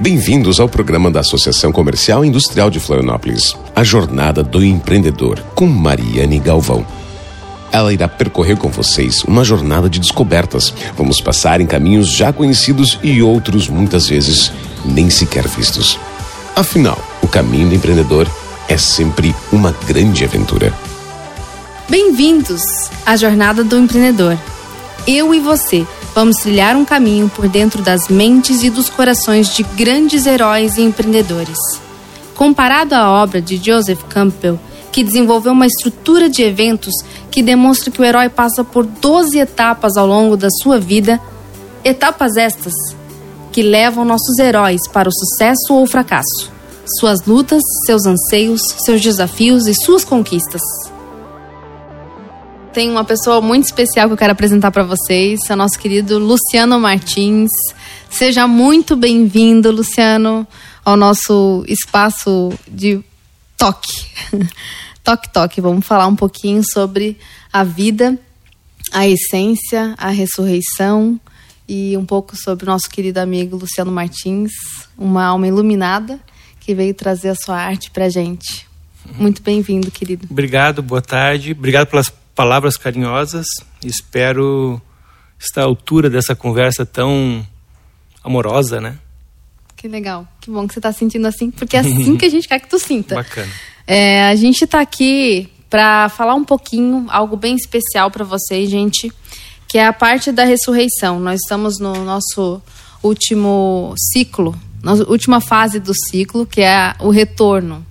Bem-vindos ao programa da Associação Comercial e Industrial de Florianópolis, A Jornada do Empreendedor, com Mariane Galvão. Ela irá percorrer com vocês uma jornada de descobertas. Vamos passar em caminhos já conhecidos e outros muitas vezes nem sequer vistos. Afinal, o caminho do empreendedor é sempre uma grande aventura. Bem-vindos à Jornada do Empreendedor. Eu e você vamos trilhar um caminho por dentro das mentes e dos corações de grandes heróis e empreendedores. Comparado à obra de Joseph Campbell, que desenvolveu uma estrutura de eventos que demonstra que o herói passa por 12 etapas ao longo da sua vida, etapas estas que levam nossos heróis para o sucesso ou o fracasso, suas lutas, seus anseios, seus desafios e suas conquistas. Tem uma pessoa muito especial que eu quero apresentar para vocês, é o nosso querido Luciano Martins. Seja muito bem-vindo, Luciano, ao nosso espaço de toque. toque, toque. Vamos falar um pouquinho sobre a vida, a essência, a ressurreição e um pouco sobre o nosso querido amigo Luciano Martins, uma alma iluminada que veio trazer a sua arte para gente. Muito bem-vindo, querido. Obrigado, boa tarde. Obrigado pelas palavras carinhosas. Espero estar à altura dessa conversa tão amorosa, né? Que legal. Que bom que você está sentindo assim, porque é assim que a gente quer que tu sinta. Bacana. É, a gente está aqui para falar um pouquinho, algo bem especial para vocês, gente, que é a parte da ressurreição. Nós estamos no nosso último ciclo, na última fase do ciclo, que é o retorno,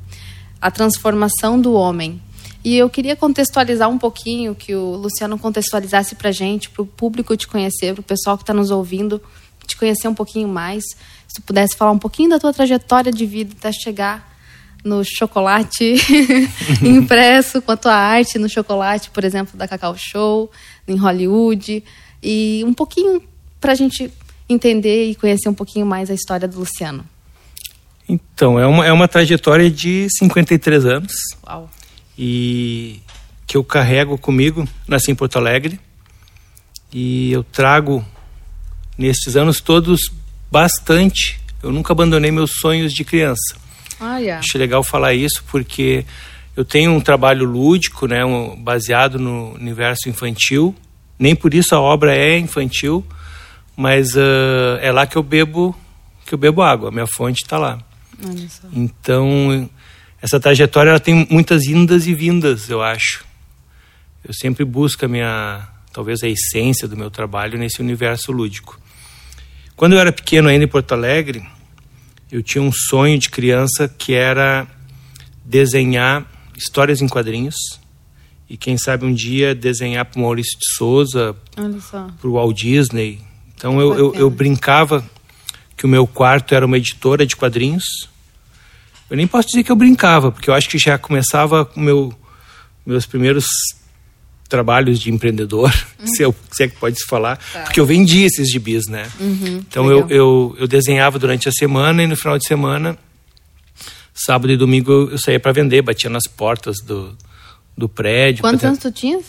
a transformação do homem. E eu queria contextualizar um pouquinho, que o Luciano contextualizasse para a gente, para o público te conhecer, para o pessoal que está nos ouvindo, te conhecer um pouquinho mais. Se tu pudesse falar um pouquinho da tua trajetória de vida até chegar no chocolate impresso, com a tua arte no chocolate, por exemplo, da Cacau Show, em Hollywood, e um pouquinho para a gente entender e conhecer um pouquinho mais a história do Luciano. Então, é uma, é uma trajetória de 53 anos. Uau. E que eu carrego comigo. Nasci em Porto Alegre. E eu trago, nestes anos todos, bastante. Eu nunca abandonei meus sonhos de criança. Ah, yeah. Acho legal falar isso porque eu tenho um trabalho lúdico, né, um, baseado no universo infantil. Nem por isso a obra é infantil, mas uh, é lá que eu bebo que eu bebo água. Minha fonte está lá. Então essa trajetória ela tem muitas indas e vindas, eu acho. Eu sempre busco a minha, talvez a essência do meu trabalho nesse universo lúdico. Quando eu era pequeno ainda em Porto Alegre, eu tinha um sonho de criança que era desenhar histórias em quadrinhos e quem sabe um dia desenhar para o Maurício de Souza, para o Walt Disney. Então eu, eu, eu brincava que o meu quarto era uma editora de quadrinhos eu nem posso dizer que eu brincava, porque eu acho que já começava com meu, meus primeiros trabalhos de empreendedor, uhum. se, eu, se é que pode se falar, tá. porque eu vendia esses gibis, né? Uhum, então eu, eu, eu, desenhava durante a semana e no final de semana, sábado e domingo, eu, saía para vender, batia nas portas do, do prédio. Quantos anos tu tinhas?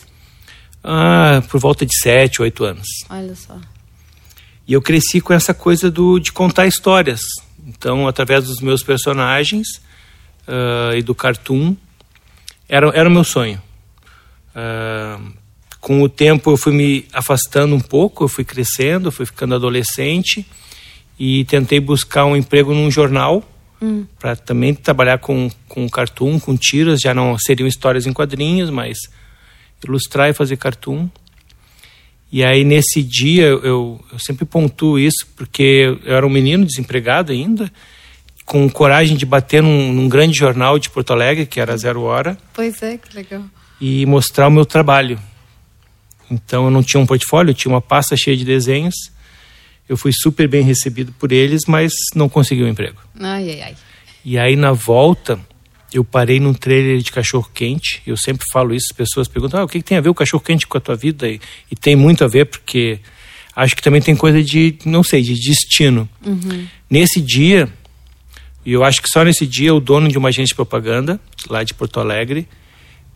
Ah, por volta de sete, oito anos. Olha só. E eu cresci com essa coisa do, de contar histórias. Então, através dos meus personagens uh, e do cartoon, era, era o meu sonho. Uh, com o tempo eu fui me afastando um pouco, eu fui crescendo, eu fui ficando adolescente e tentei buscar um emprego num jornal hum. para também trabalhar com, com cartoon, com tiras, já não seriam histórias em quadrinhos, mas ilustrar e fazer cartoon. E aí nesse dia eu, eu sempre pontuo isso porque eu era um menino desempregado ainda, com coragem de bater num, num, grande jornal de Porto Alegre, que era Zero Hora. Pois é, que legal. E mostrar o meu trabalho. Então eu não tinha um portfólio, eu tinha uma pasta cheia de desenhos. Eu fui super bem recebido por eles, mas não consegui um emprego. Ai, ai, ai. E aí na volta, eu parei num trailer de cachorro quente. Eu sempre falo isso, as pessoas perguntam: ah, o que, que tem a ver o cachorro quente com a tua vida? E, e, tem muito a ver, porque acho que também tem coisa de, não sei, de destino. Uhum. Nesse dia, e eu acho que só nesse dia, o dono de uma agência de propaganda, lá de Porto Alegre,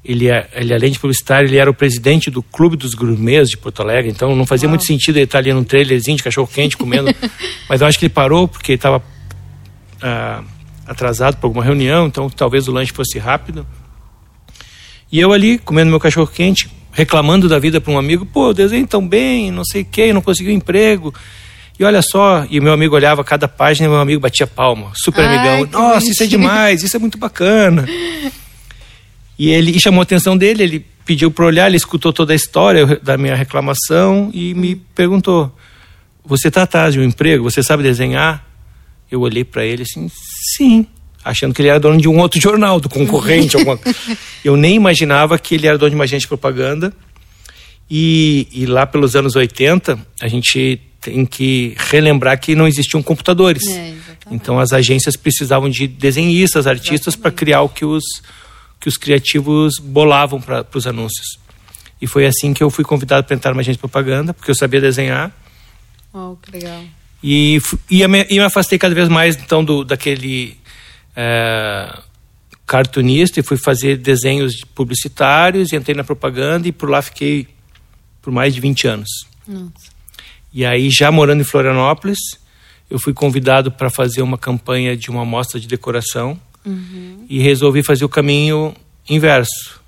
ele, é, ele além de publicitário, ele era o presidente do Clube dos Gourmets de Porto Alegre, então não fazia Uau. muito sentido ele estar ali num trailerzinho de cachorro quente comendo. mas eu acho que ele parou porque ele estava uh, atrasado para alguma reunião, então talvez o lanche fosse rápido. E eu ali, comendo meu cachorro quente, reclamando da vida para um amigo, pô, eu desenho tão bem, não sei o quê, não consegui um emprego. E olha só, e meu amigo olhava cada página e meu amigo batia palma, super Ai, amigão. Nossa, isso é demais, isso é muito bacana. E ele e chamou a atenção dele, ele pediu para olhar, ele escutou toda a história da minha reclamação e me perguntou: Você está atrás de um emprego? Você sabe desenhar? Eu olhei para ele assim: Sim, achando que ele era dono de um outro jornal, do concorrente. alguma... Eu nem imaginava que ele era dono de uma agência de propaganda. E, e, lá pelos anos 80, a gente tem que relembrar que não existiam computadores. É, então as agências precisavam de desenhistas, artistas para criar o que os que os criativos bolavam para os anúncios. E foi assim que eu fui convidado para entrar numa agência de propaganda, porque eu sabia desenhar. Oh, que legal. E, e, me, e me afastei cada vez mais, então, do, daquele é, cartunista e fui fazer desenhos publicitários e entrei na propaganda e por lá fiquei por mais de 20 anos. Nossa. E aí, já morando em Florianópolis, eu fui convidado para fazer uma campanha de uma amostra de decoração Uhum. E resolvi fazer o caminho inverso.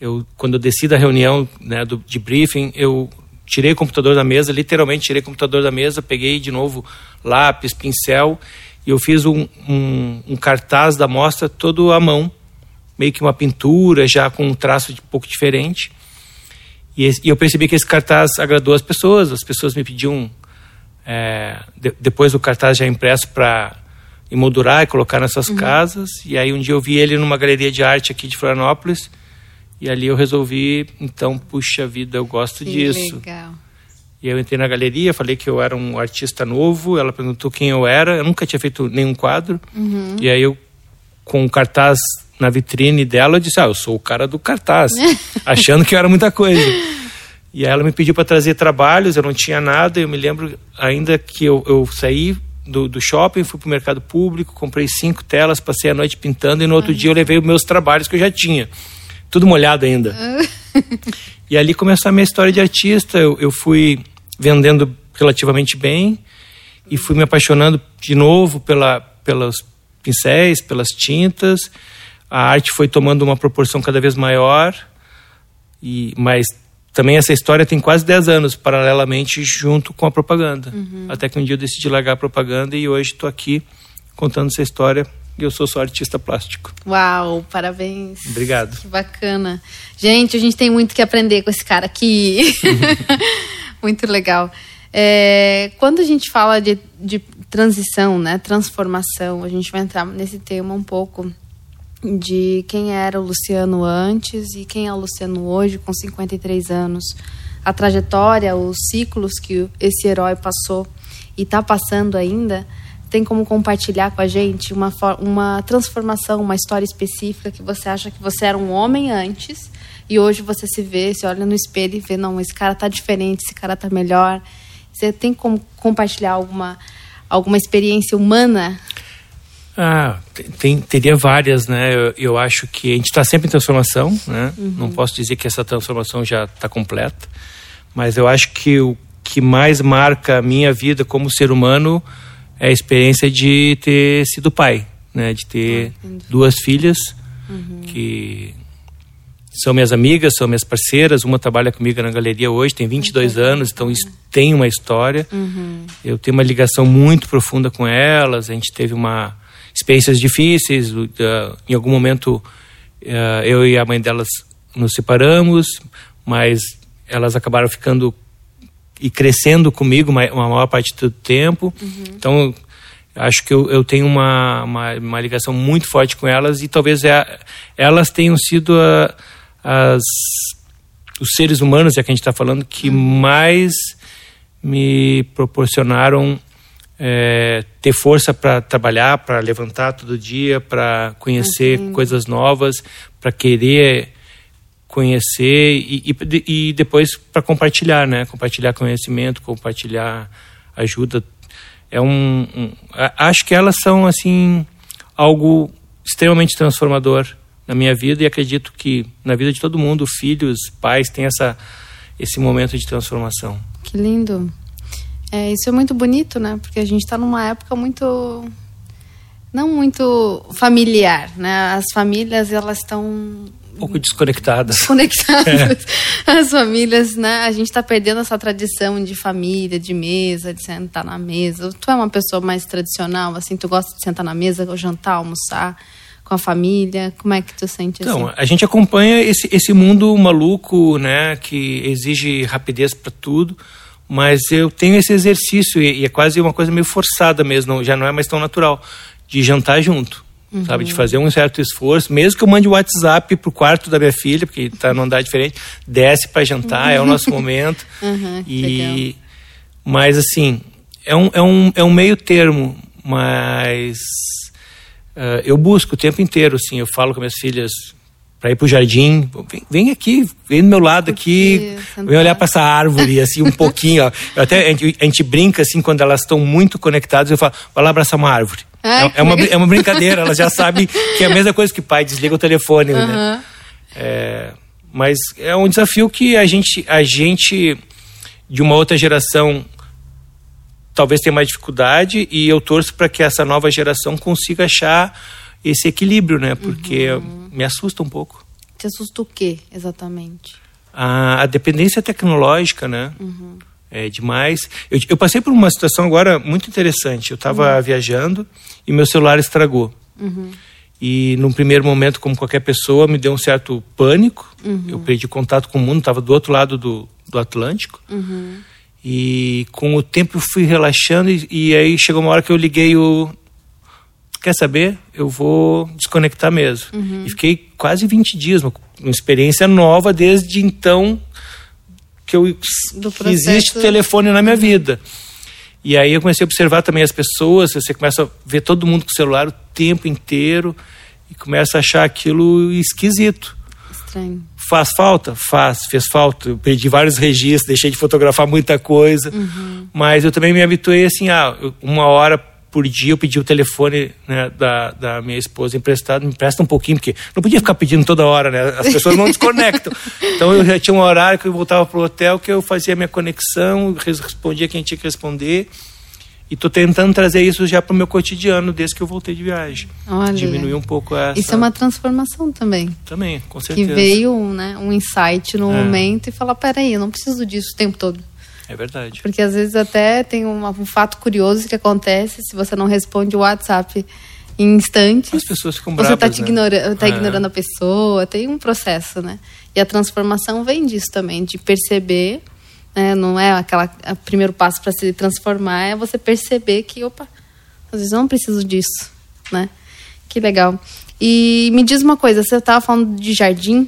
Eu, quando eu desci da reunião né, do, de briefing, eu tirei o computador da mesa, literalmente tirei o computador da mesa, peguei de novo lápis, pincel, e eu fiz um, um, um cartaz da mostra todo à mão, meio que uma pintura, já com um traço de, um pouco diferente. E, esse, e, eu percebi que esse cartaz agradou as pessoas, as pessoas me pediam, é, de, depois do cartaz já impresso para emoldurar e colocar nessas uhum. casas. E aí um dia eu vi ele numa galeria de arte aqui de Florianópolis. E ali eu resolvi, então, puxa vida, eu gosto que disso. Legal. E eu entrei na galeria, falei que eu era um artista novo. Ela perguntou quem eu era. Eu nunca tinha feito nenhum quadro. Uhum. E aí eu, com um cartaz na vitrine dela, eu disse: Ah, eu sou o cara do cartaz, achando que eu era muita coisa. E aí ela me pediu para trazer trabalhos, eu não tinha nada. Eu me lembro ainda que eu, eu saí do, do shopping, fui para o mercado público, comprei cinco telas, passei a noite pintando e no outro uhum. dia eu levei os meus trabalhos que eu já tinha. Tudo molhado ainda. E ali começou a minha história de artista. Eu, eu fui vendendo relativamente bem e fui me apaixonando de novo pela, pelos pincéis, pelas tintas. A arte foi tomando uma proporção cada vez maior, e mas também essa história tem quase 10 anos, paralelamente, junto com a propaganda. Uhum. Até que um dia eu decidi largar a propaganda e hoje estou aqui contando essa história e eu sou só artista plástico. Uau, parabéns. Obrigado. Que bacana. Gente, a gente tem muito que aprender com esse cara aqui. muito legal. É, quando a gente fala de, de transição, né, transformação, a gente vai entrar nesse tema um pouco de quem era o Luciano antes e quem é o Luciano hoje, com 53 anos. A trajetória, os ciclos que esse herói passou e está passando ainda, tem como compartilhar com a gente uma, uma transformação, uma história específica que você acha que você era um homem antes e hoje você se vê, se olha no espelho e vê, não, esse cara tá diferente, esse cara tá melhor. Você tem como compartilhar alguma, alguma experiência humana ah, tem, teria várias, né? Eu, eu acho que a gente está sempre em transformação, né? Uhum. Não posso dizer que essa transformação já está completa, mas eu acho que o que mais marca a minha vida como ser humano é a experiência de ter sido pai, né? De ter ah, duas filhas uhum. que são minhas amigas, são minhas parceiras. Uma trabalha comigo na galeria hoje, tem 22 uhum. anos, então isso tem uma história. Uhum. Eu tenho uma ligação muito profunda com elas. A gente teve uma experiências difíceis. Uh, em algum momento, uh, eu e a mãe delas nos separamos, mas elas acabaram ficando e crescendo comigo uma, uma maior parte do tempo. Uhum. Então, acho que eu, eu tenho uma, uma, uma, ligação muito forte com elas e talvez é, elas tenham sido a, as, os seres humanos, já que a gente está falando, que uhum. mais me proporcionaram é, ter força para trabalhar, para levantar todo dia, para conhecer coisas novas, para querer conhecer e, e, e depois para compartilhar, né? Compartilhar conhecimento, compartilhar ajuda. É um, um, acho que elas são assim algo extremamente transformador na minha vida e acredito que na vida de todo mundo, filhos, pais, tem essa esse momento de transformação. Que lindo. É, isso é muito bonito, né? Porque a gente está numa época muito não muito familiar, né? As famílias elas estão pouco desconectadas. Desconectadas. É. As famílias, né? A gente está perdendo essa tradição de família, de mesa, de sentar na mesa. Tu é uma pessoa mais tradicional, assim, tu gosta de sentar na mesa, jantar, almoçar com a família? Como é que tu sente então, assim? a gente acompanha esse, esse mundo maluco, né, que exige rapidez para tudo, mas eu tenho esse exercício e, e, é quase uma coisa meio forçada mesmo, já não é mais tão natural, de jantar junto. Uhum. Sabe, de fazer um certo esforço, mesmo que eu mande o WhatsApp pro quarto da minha filha, porque está num andar diferente, desce para jantar, uhum. é o nosso momento. Uhum, e legal. mas assim, é um, é um, é um meio termo, mas uh, eu busco o tempo inteiro, assim, eu falo com minhas filhas para ir pro jardim, vem, vem, aqui, vem do meu lado aqui, vem olhar para essa árvore, assim, um pouquinho, ó. Eu até, a gente, a gente, brinca, assim, quando elas estão muito conectadas, eu falo, vai lá abraçar uma árvore. Ai, é, é, uma, é uma brincadeira, elas já sabem que é a mesma coisa que pai, desliga o telefone, uhum. né? É, mas é um desafio que a gente, a gente de uma outra geração talvez tenha mais dificuldade e eu torço para que essa nova geração consiga achar esse equilíbrio, né? Porque uhum. me assusta um pouco. Te assusta o quê, exatamente? A, a dependência tecnológica, né? Uhum. É demais. Eu, eu, passei por uma situação agora muito interessante. Eu estava uhum. viajando e meu celular estragou. Uhum. E num primeiro momento, como qualquer pessoa, me deu um certo pânico. Uhum. Eu perdi contato com o mundo, estava do outro lado do, do Atlântico. Uhum. E com o tempo eu fui relaxando e, e, aí chegou uma hora que eu liguei o quer saber? Eu vou desconectar mesmo. Uhum. E fiquei quase 20 dias, uma, uma, experiência nova desde então que, eu, existe telefone na minha vida. E aí eu comecei a observar também as pessoas, você começa a ver todo mundo com o celular o tempo inteiro e começa a achar aquilo esquisito. Estranho. Faz falta? Faz, fez falta. Eu perdi vários registros, deixei de fotografar muita coisa. Uhum. Mas eu também me habituei assim, ah, uma hora por dia eu pedi o telefone né, da, da minha esposa emprestado, me empresta um pouquinho, porque não podia ficar pedindo toda hora, né? As pessoas não desconectam. Então eu já tinha um horário que eu voltava pro hotel, que eu fazia a minha conexão, respondia quem tinha que responder. E estou tentando trazer isso já para o meu cotidiano desde que eu voltei de viagem. Olha, Diminuir um pouco essa. Isso é uma transformação também. Também, com certeza. Que veio né, um insight no é. momento e falar: peraí, eu não preciso disso o tempo todo. É verdade. Porque às vezes até tem um, um fato curioso que acontece se você não responde o WhatsApp em instantes. As pessoas ficam Você está né? ignora, tá é. ignorando a pessoa, tem um processo, né? E a transformação vem disso também, de perceber né? Não é aquela o primeiro passo para se transformar é você perceber que, opa, às vezes eu não preciso disso, né? Que legal. E me diz uma coisa, você estava falando de jardim.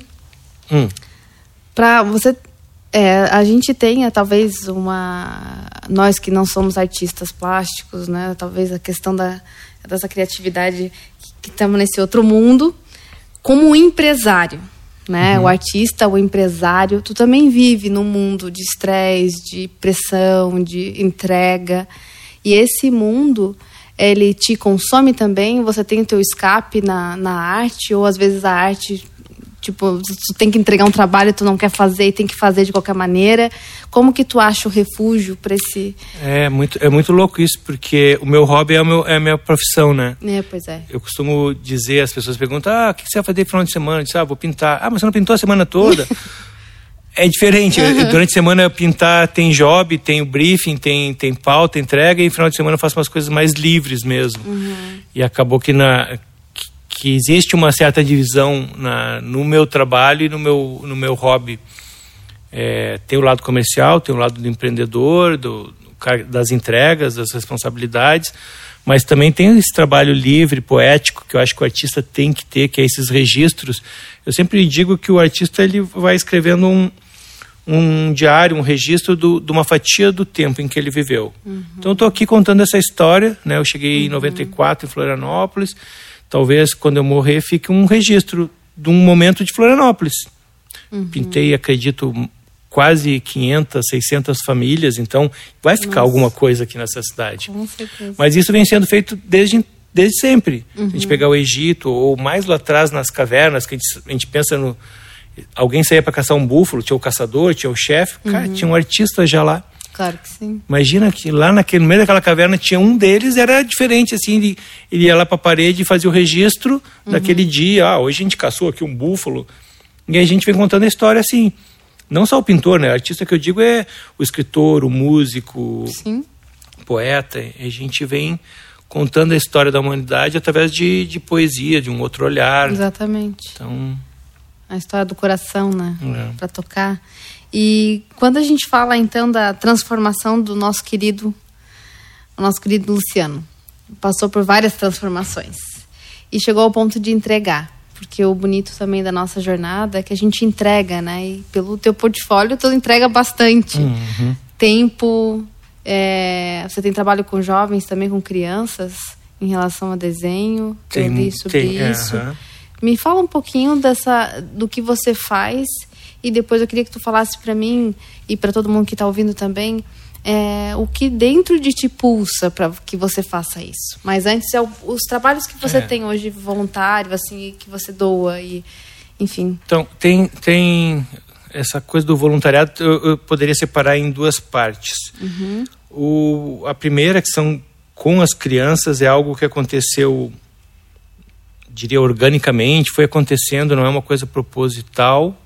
Hum. Para você é, a gente tenha talvez uma nós que não somos artistas plásticos, né? Talvez a questão da dessa criatividade que estamos nesse outro mundo como empresário, né? Uhum. O artista, o empresário, tu também vive num mundo de estresse, de pressão, de entrega. E esse mundo, ele te consome também? Você tem o teu escape na, na arte? Ou às vezes a arte Tipo, tu tem que entregar um trabalho, tu não quer fazer e tem que fazer de qualquer maneira. Como que tu acha o refúgio para esse... É muito, é muito louco isso, porque o meu hobby é, meu, é a minha profissão, né? É, pois é. Eu costumo dizer, as pessoas perguntam, ah, o que você vai fazer no final de semana? Eu disse, ah, vou pintar. Ah, mas você não pintou a semana toda? é diferente. Uhum. Durante a semana eu pintar tem job, tem o briefing, tem, tem pauta, entrega, e no final de semana eu faço umas coisas mais livres mesmo. Uhum. E acabou que na que existe uma certa divisão na, no meu trabalho e no meu, no meu hobby. É, tem o lado comercial, tem o lado do empreendedor, do, das entregas, das responsabilidades, mas também tem esse trabalho livre, poético, que eu acho que o artista tem que ter, que é esses registros. Eu sempre digo que o artista ele vai escrevendo um, um diário, um registro do, de uma fatia do tempo em que ele viveu. Uhum. Então, estou aqui contando essa história. Né? Eu cheguei uhum. em 94 em Florianópolis, talvez quando eu morrer fique um registro de um momento de Florianópolis. Uhum. Pintei, acredito, quase 500, 600 famílias, então vai ficar Nossa. alguma coisa aqui nessa cidade. Com certeza. Mas isso vem sendo feito desde, desde sempre. Uhum. Se a gente uhum. pegar o Egito, ou mais lá atrás nas cavernas, que a gente, a gente pensa no. Alguém saía para caçar um búfalo, tinha o caçador, tinha o chefe, uhum. cara, tinha um artista já lá. Claro que sim. Imagina que lá naquele, no meio daquela caverna tinha um deles, era diferente, assim, ele, ele ia lá para a parede e fazia o registro uhum. daquele dia. Ah, hoje a gente caçou aqui um búfalo. E aí a gente vem contando a história assim. Não só o pintor, né? O artista que eu digo é o escritor, o músico, Sim. o poeta. A gente vem contando a história da humanidade através de, de poesia, de um outro olhar. Exatamente. Então, A história do coração, né? É. Para tocar. E quando a gente fala então da transformação do nosso querido, o nosso querido Luciano, passou por várias transformações e chegou ao ponto de entregar, porque o bonito também da nossa jornada é que a gente entrega, né? E pelo teu portfólio tu entrega bastante uhum. tempo. é, você tem trabalho com jovens também com crianças em relação a desenho. Tem- sobre tem, isso. aham. Me fala um pouquinho dessa do que você faz e depois eu queria que tu falasse para mim e para todo mundo que está ouvindo também é, o que dentro de ti pulsa para que você faça isso. Mas antes é o- os trabalhos que você É. tem hoje voluntário, assim, que você doa e enfim. Então, tem, tem essa coisa do voluntariado, eu, eu poderia separar em duas partes. O, a primeira, que são com as crianças, é algo que aconteceu, diria, organicamente, foi acontecendo, não é uma coisa proposital.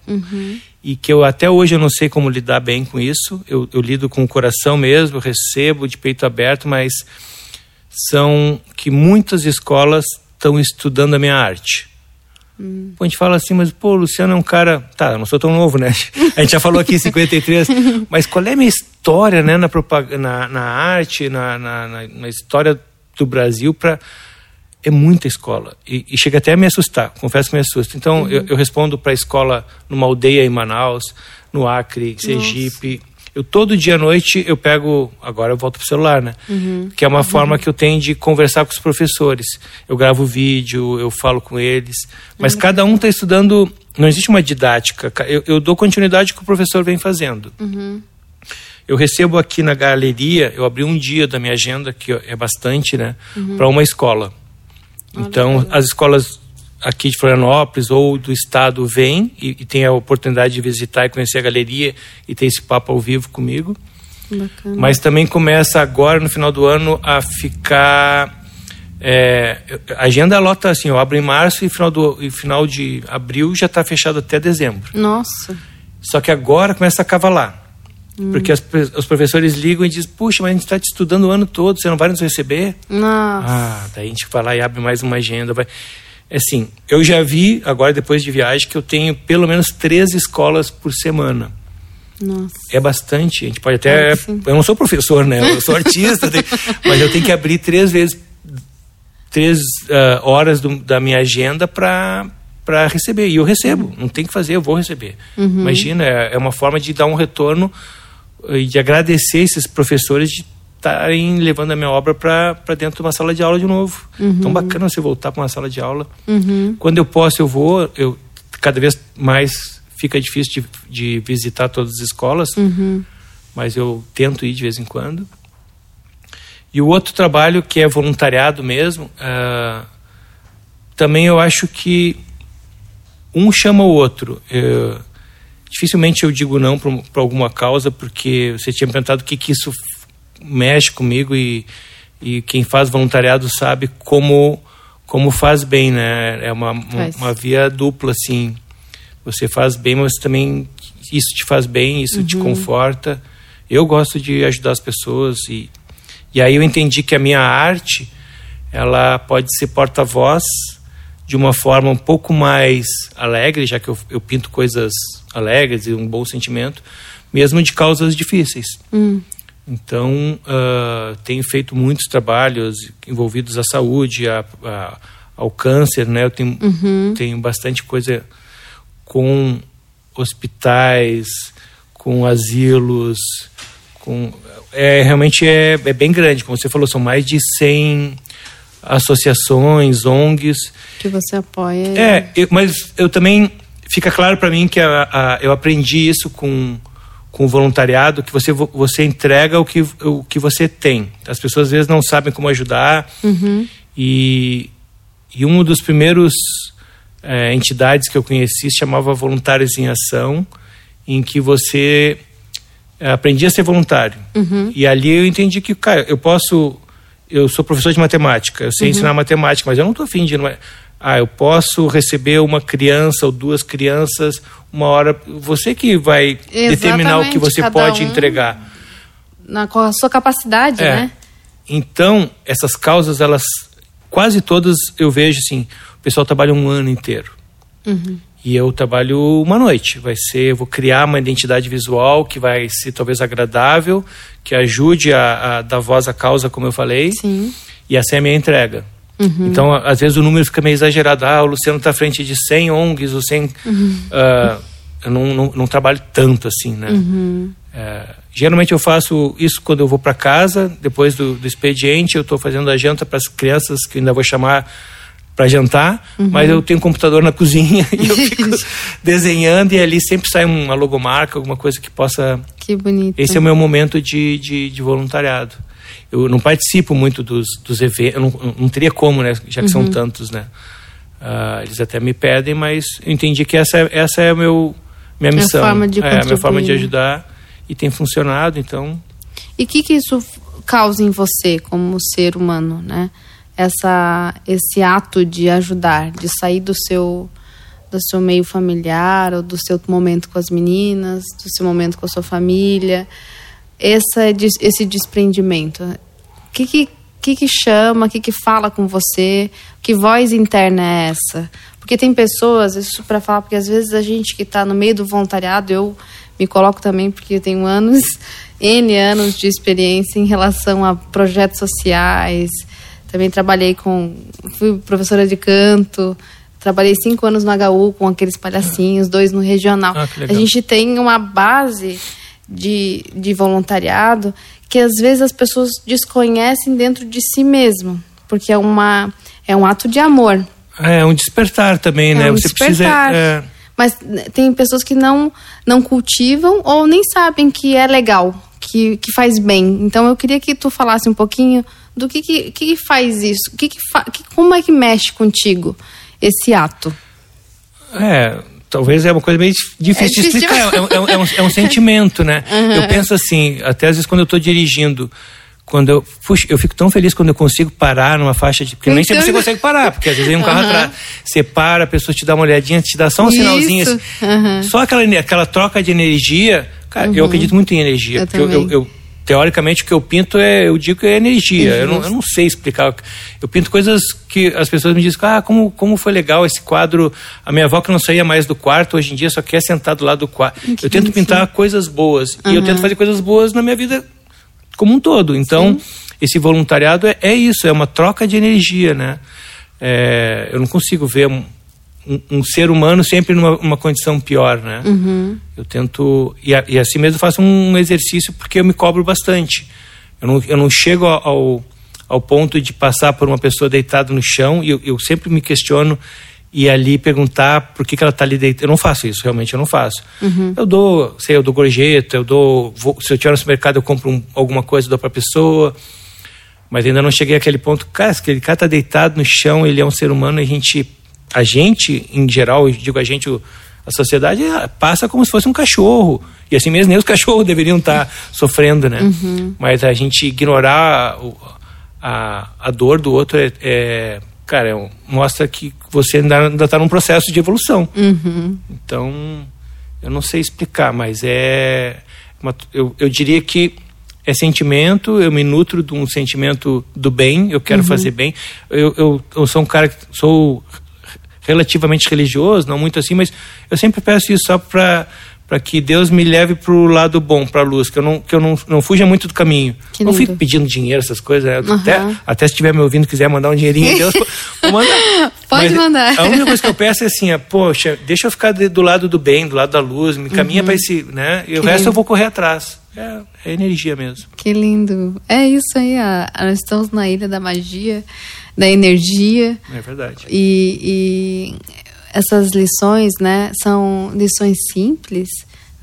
E que eu até hoje eu não sei como lidar bem com isso. Eu, eu lido com o coração mesmo, recebo de peito aberto, mas são que muitas escolas estão estudando a minha arte. Pô, a gente fala assim, mas pô, o Luciano é um cara. Tá, eu não sou tão novo, né? A gente já falou aqui em 53, mas qual é a minha história, né, na, propag- na, na arte, na, na- na história do Brasil para é muita escola e, e chega até a me assustar, confesso que me assusta. Então eu, eu respondo para a escola numa aldeia em Manaus, no Acre, Sergipe. Eu todo dia à noite eu pego, agora eu volto pro celular, né? Que é uma forma que eu tenho de conversar com os professores. Eu gravo vídeo, eu falo com eles, mas cada um está estudando. Não existe uma didática. ca- Eu, eu dou continuidade que o professor vem fazendo. Eu recebo aqui na galeria, eu abri um dia da minha agenda, que é bastante, né, para uma escola. Então, as escolas aqui de Florianópolis ou do estado vêm e, e têm a oportunidade de visitar e conhecer a galeria e ter esse papo ao vivo comigo. Bacana. Mas também começa agora, no final do ano, a ficar. é, a agenda lota assim: eu abro em março e final, do, e final de abril já está fechado até dezembro. Nossa. Só que agora começa a cavalar. Porque as os professores ligam e dizem: Puxa, mas a gente está te estudando o ano todo, você não vai nos receber? Nossa. Ah, daí a gente vai lá e abre mais uma agenda. Vai. Assim, eu já vi, agora depois de viagem, que eu tenho pelo menos três escolas por semana. Nossa. É bastante. A gente pode até. Sim. Eu não sou professor, né? Eu sou artista, mas eu tenho que abrir três vezes três ah, horas do- da minha agenda para para receber e eu recebo Uhum. não tem que fazer eu vou receber imagina é, é uma forma de dar um retorno e de agradecer esses professores de estarem levando a minha obra para dentro de uma sala de aula de novo Uhum. tão bacana você voltar para uma sala de aula quando eu posso eu vou eu cada vez mais fica difícil de, de visitar todas as escolas mas eu tento ir de vez em quando. E o outro trabalho que é voluntariado mesmo, ah, também eu acho que um chama o outro. Eu- dificilmente eu digo não para alguma causa, porque você tinha perguntado o que, que isso mexe comigo e, e quem faz voluntariado sabe como, como faz bem, né? É uma, Faz. uma via dupla, assim. Você faz bem, mas também isso te faz bem, isso te conforta. Eu gosto de ajudar as pessoas e, e aí eu entendi que a minha arte ela pode ser porta-voz de uma forma um pouco mais alegre, já que eu, eu pinto coisas alegres e um bom sentimento, mesmo de causas difíceis. Então, ah, tenho feito muitos trabalhos envolvidos à saúde, a- a- ao câncer, né? Eu tenho, tenho bastante coisa com hospitais, com asilos, com é realmente é, é bem grande, como você falou, são mais de 100 associações, ONGs. Que você apoia. É, eu- mas eu também fica claro para mim que a- a- eu aprendi isso com com o voluntariado que você vo- você entrega o que o que você tem. As pessoas às vezes não sabem como ajudar e e um dos primeiros eh, entidades que eu conheci chamava Voluntários em Ação, em que você aprendi a ser voluntário. Uhum. E ali eu entendi que, cara, eu posso. Eu sou professor de matemática, eu sei Uhum. ensinar matemática, mas eu não estou afim de. Ah, eu posso receber uma criança ou duas crianças uma hora. Você que vai determinar o que Exatamente, você pode um- entregar. Na, com a sua capacidade, É. né? Então, essas causas, elas quase todas eu vejo assim, o pessoal trabalha um ano inteiro. E eu trabalho uma noite. Vai ser, eu vou criar uma identidade visual que vai ser talvez agradável, que ajude a, a dar voz à causa, como eu falei. Sim. E essa é a minha entrega. Então, a- às vezes o número fica meio exagerado. Ah, o Luciano está à frente de 100 ONGs, ou 100... ah, eu não, não, não trabalho tanto assim, né? É, geralmente eu faço isso quando eu vou para casa, depois do, do expediente, eu estou fazendo a janta para as crianças que eu ainda vou chamar para jantar, mas eu tenho um computador na cozinha e eu fico desenhando e ali sempre sai uma logomarca, alguma coisa que possa Que bonito. esse é o meu momento de, de, de voluntariado. Eu não participo muito dos, dos eventos, eu não, não teria como, né? Já que são tantos, né? Ah, eles até me pedem, mas eu entendi que essa, é- essa é a meu, minha missão. forma é a minha forma de ajudar e tem funcionado, então... E o que, que isso causa em você como ser humano, né? Essa, esse ato de ajudar, de sair do seu do seu meio familiar ou do seu momento com as meninas, do seu momento com a sua família, essa, esse desprendimento. O que que, que, que chama, o que, que fala com você? Que voz interna é essa? Porque tem pessoas, isso para falar, porque às vezes a gente que está no meio do voluntariado, eu me coloco também porque eu tenho anos, N anos de experiência em relação a projetos sociais. Também trabalhei com. Fui professora de canto. Trabalhei cinco anos no HU com aqueles palhacinhos, dois no regional. Ah, a gente tem uma base de, de voluntariado que às vezes as pessoas desconhecem dentro de si mesmo. Porque é, uma, é um ato de amor. É um despertar também, É né? um Você despertar. precisa... é, Mas tem pessoas que não, não cultivam ou nem sabem que é legal, que, que faz bem. Então eu queria que tu falasse um pouquinho do que, que, que faz isso, que que fa, que, como é que mexe contigo esse ato. É, talvez é uma coisa meio difícil É de explicar. É, é um- é um, é um sentimento, né? Eu penso assim, até às vezes quando eu estou dirigindo, quando eu, puxa, eu fico tão feliz quando eu consigo parar numa faixa de. Porque nem sempre você Então- consegue parar, porque às vezes vem um carro atrás. Você para, a pessoa te dá uma olhadinha, te dá só um Isso, sinalzinho. assim. aham. Só aquela, aquela troca de energia. Cara, eu acredito muito em energia. Eu porque eu- eu- teoricamente, o que eu pinto é. Eu digo que é energia. Eu não, eu não sei explicar. Eu pinto coisas que as pessoas me dizem, ah, como, como foi legal esse quadro. A minha avó que não saía mais do quarto, hoje em dia só quer sentar do lado do quarto. Eu tento pintar coisas boas. E eu tento fazer coisas boas na minha vida como um todo. Então, esse voluntariado é, é isso, é uma troca de energia, né? É, eu não consigo ver um, um- ser humano sempre numa uma condição pior, né? Eu tento e, a- e assim mesmo faço um exercício porque eu me cobro bastante. Eu não, eu não chego ao, ao, ponto de passar por uma pessoa deitada no chão e eu, eu sempre me questiono e ali perguntar por que, que ela está ali deitada. Eu não faço isso, realmente eu não faço. Eu dou, sei, eu dou gorjeta, eu dou, vou- se eu estiver no supermercado eu compro um- alguma coisa, dou para a pessoa. Mas ainda não cheguei àquele ponto, cara, se aquele cara tá deitado no chão, ele é um ser humano, e a gente, a gente, em geral, eu digo a gente, a sociedade ah, passa como se fosse um cachorro. E assim mesmo, nem os cachorros deveriam estar sofrendo, né? Mas a gente ignorar a, a dor do outro é, é, cara, é mostra que você ainda, ainda tá num processo de evolução. Então, eu não sei explicar, mas é. uma- eu, eu diria que é sentimento, eu me nutro de um sentimento do bem, eu quero fazer bem. Eu, eu, eu sou um cara que sou relativamente religioso, não muito assim, mas eu sempre peço isso só para para que Deus me leve para o lado bom, para a luz, que eu não que eu não, não fuja muito do caminho. Que não lindo. fico pedindo dinheiro, essas coisas. Aham. Até, até se estiver me ouvindo quiser mandar um dinheirinho, Deus, vou mandar. Pode Mas mandar. A única coisa que eu peço é assim, é, poxa, deixa eu ficar do lado do bem, do lado da luz, me caminha para esse, né? E o Uhum. Que resto lindo. eu vou correr atrás. É, é energia mesmo. Que lindo. É isso aí, a- nós estamos na ilha da magia, da energia. É verdade. E, e essas lições, né, são lições simples,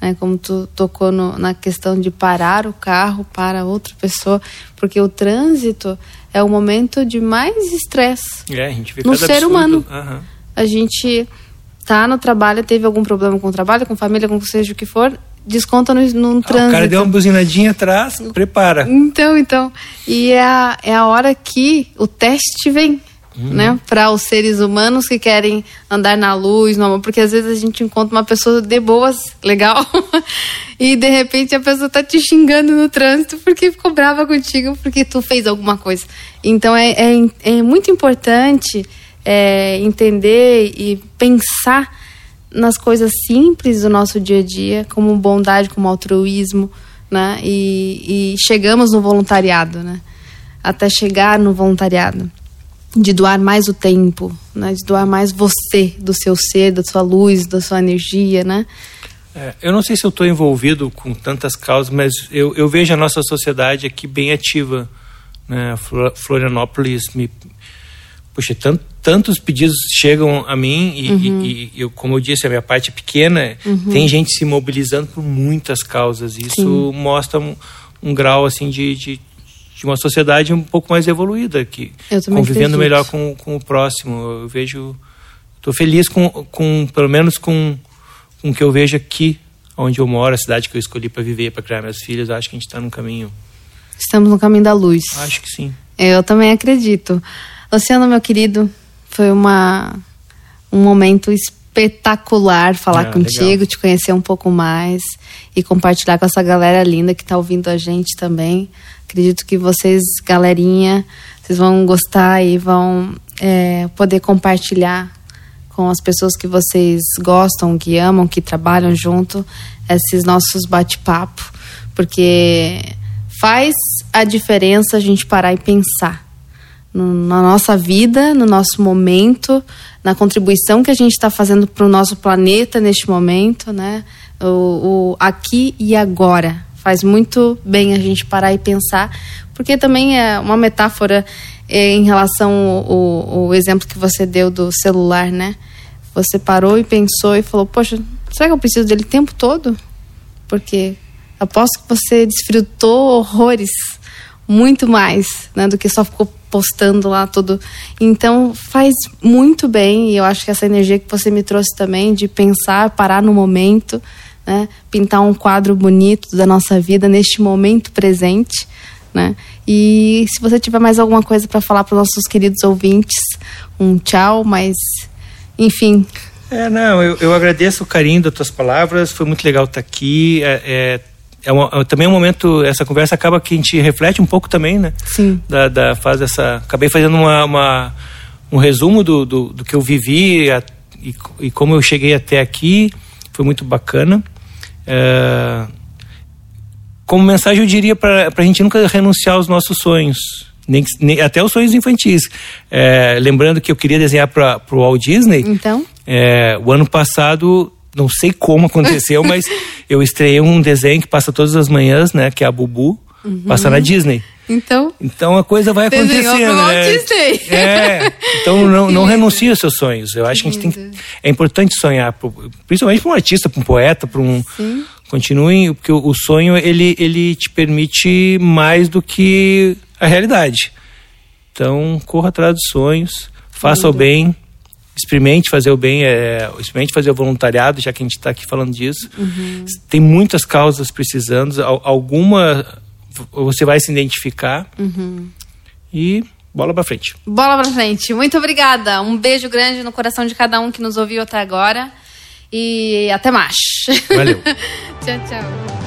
né, como tu tocou no- na questão de parar o carro para outra pessoa, porque o trânsito é o momento de mais estresse. É, a gente vê No ser absurdo. humano. Aham. A gente tá no trabalho, teve algum problema com o trabalho, com família, com seja o que for, desconta no, no trânsito. Ah, o cara deu uma buzinadinha atrás, prepara. Então, então. E é a, é a hora que o teste vem. Uhum. Né, para os seres humanos que querem andar na luz, no amor, porque às vezes a gente encontra uma pessoa de boas, legal, e de repente a pessoa tá te xingando no trânsito porque ficou brava contigo porque tu fez alguma coisa. Então é, é, é muito importante é, entender e pensar nas coisas simples do nosso dia a dia, como bondade, como altruísmo, né? E, e chegamos no voluntariado, né? Até chegar no voluntariado, de doar mais o tempo, né? De doar mais você, do seu ser, da sua luz, da sua energia, né? É, eu não sei se eu estou envolvido com tantas causas, mas eu, eu vejo a nossa sociedade aqui bem ativa. Né? Florianópolis me puxa, tant, tantos pedidos chegam a mim e, uhum. e, e, eu, como eu disse, a minha parte é pequena, uhum. tem gente se mobilizando por muitas causas. Isso Sim. mostra um, um, grau assim de, de, de, uma sociedade um pouco mais evoluída, que convivendo acredito. melhor com, com o próximo. Eu vejo, estou feliz com, com, pelo menos com, com o que eu vejo aqui, onde eu moro, a cidade que eu escolhi para viver, para criar meus filhos. Acho que a gente está no caminho. Estamos no caminho da luz. Acho que sim. Eu também acredito. Luciano, meu querido, foi uma, um momento espetacular falar ah, contigo, legal. te conhecer um pouco mais e compartilhar com essa galera linda que está ouvindo a gente também. Acredito que vocês, galerinha, vocês vão gostar e vão é, poder compartilhar com as pessoas que vocês gostam, que amam, que trabalham junto, esses nossos bate-papo, porque faz a diferença a gente parar e pensar no, na nossa vida, no nosso momento, na contribuição que a gente está fazendo para o nosso planeta neste momento, né? O, o, aqui e agora. Faz muito bem a gente parar e pensar, porque também é uma metáfora é, em relação ao, ao exemplo que você deu do celular, né? Você parou e pensou e falou: Poxa, será que eu preciso dele o tempo todo? Porque aposto que você desfrutou horrores muito mais né, do que só ficou postando lá tudo. Então faz muito bem e eu acho que essa energia que você me trouxe também de pensar, parar no momento, né, pintar um quadro bonito da nossa vida neste momento presente, né? E se você tiver mais alguma coisa para falar para os nossos queridos ouvintes, um tchau, mas enfim. É, não, eu, eu agradeço o carinho das tuas palavras, foi muito legal estar aqui. É, é é, uma, é também um momento, essa conversa acaba que a gente reflete um pouco também, né? Sim. Da, da faz essa, acabei fazendo uma, uma um resumo do, do, do, que eu vivi a, e, e, como eu cheguei até aqui, foi muito bacana. É, como mensagem eu diria para a gente nunca renunciar aos nossos sonhos, nem, nem até os sonhos infantis. É, lembrando que eu queria desenhar para o Walt Disney. Então. É, o ano passado não sei como aconteceu, mas eu estreiei um desenho que passa todas as manhãs, né? Que é a Bubu, uhum. passa na Disney. Então, então a coisa vai acontecendo, né? Disney. É, então não, não renuncie aos seus sonhos. Eu acho que a gente tem que, é importante sonhar, principalmente para um artista, para um poeta, para um Sim. continue, porque o, o sonho ele ele te permite mais do que a realidade. Então corra atrás dos sonhos, faça Lindo. o bem experimente fazer o bem, é, experimente fazer o voluntariado, já que a gente está aqui falando disso. Uhum. Tem muitas causas precisando, alguma você vai se identificar uhum. e bola para frente. Bola para frente. Muito obrigada. Um beijo grande no coração de cada um que nos ouviu até agora e até mais. Valeu. tchau, tchau.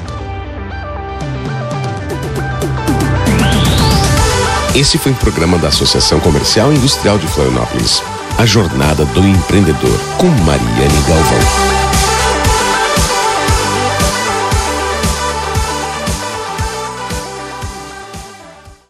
Esse foi um programa da Associação Comercial e Industrial de Florianópolis. A Jornada do Empreendedor, com Mariane Galvão.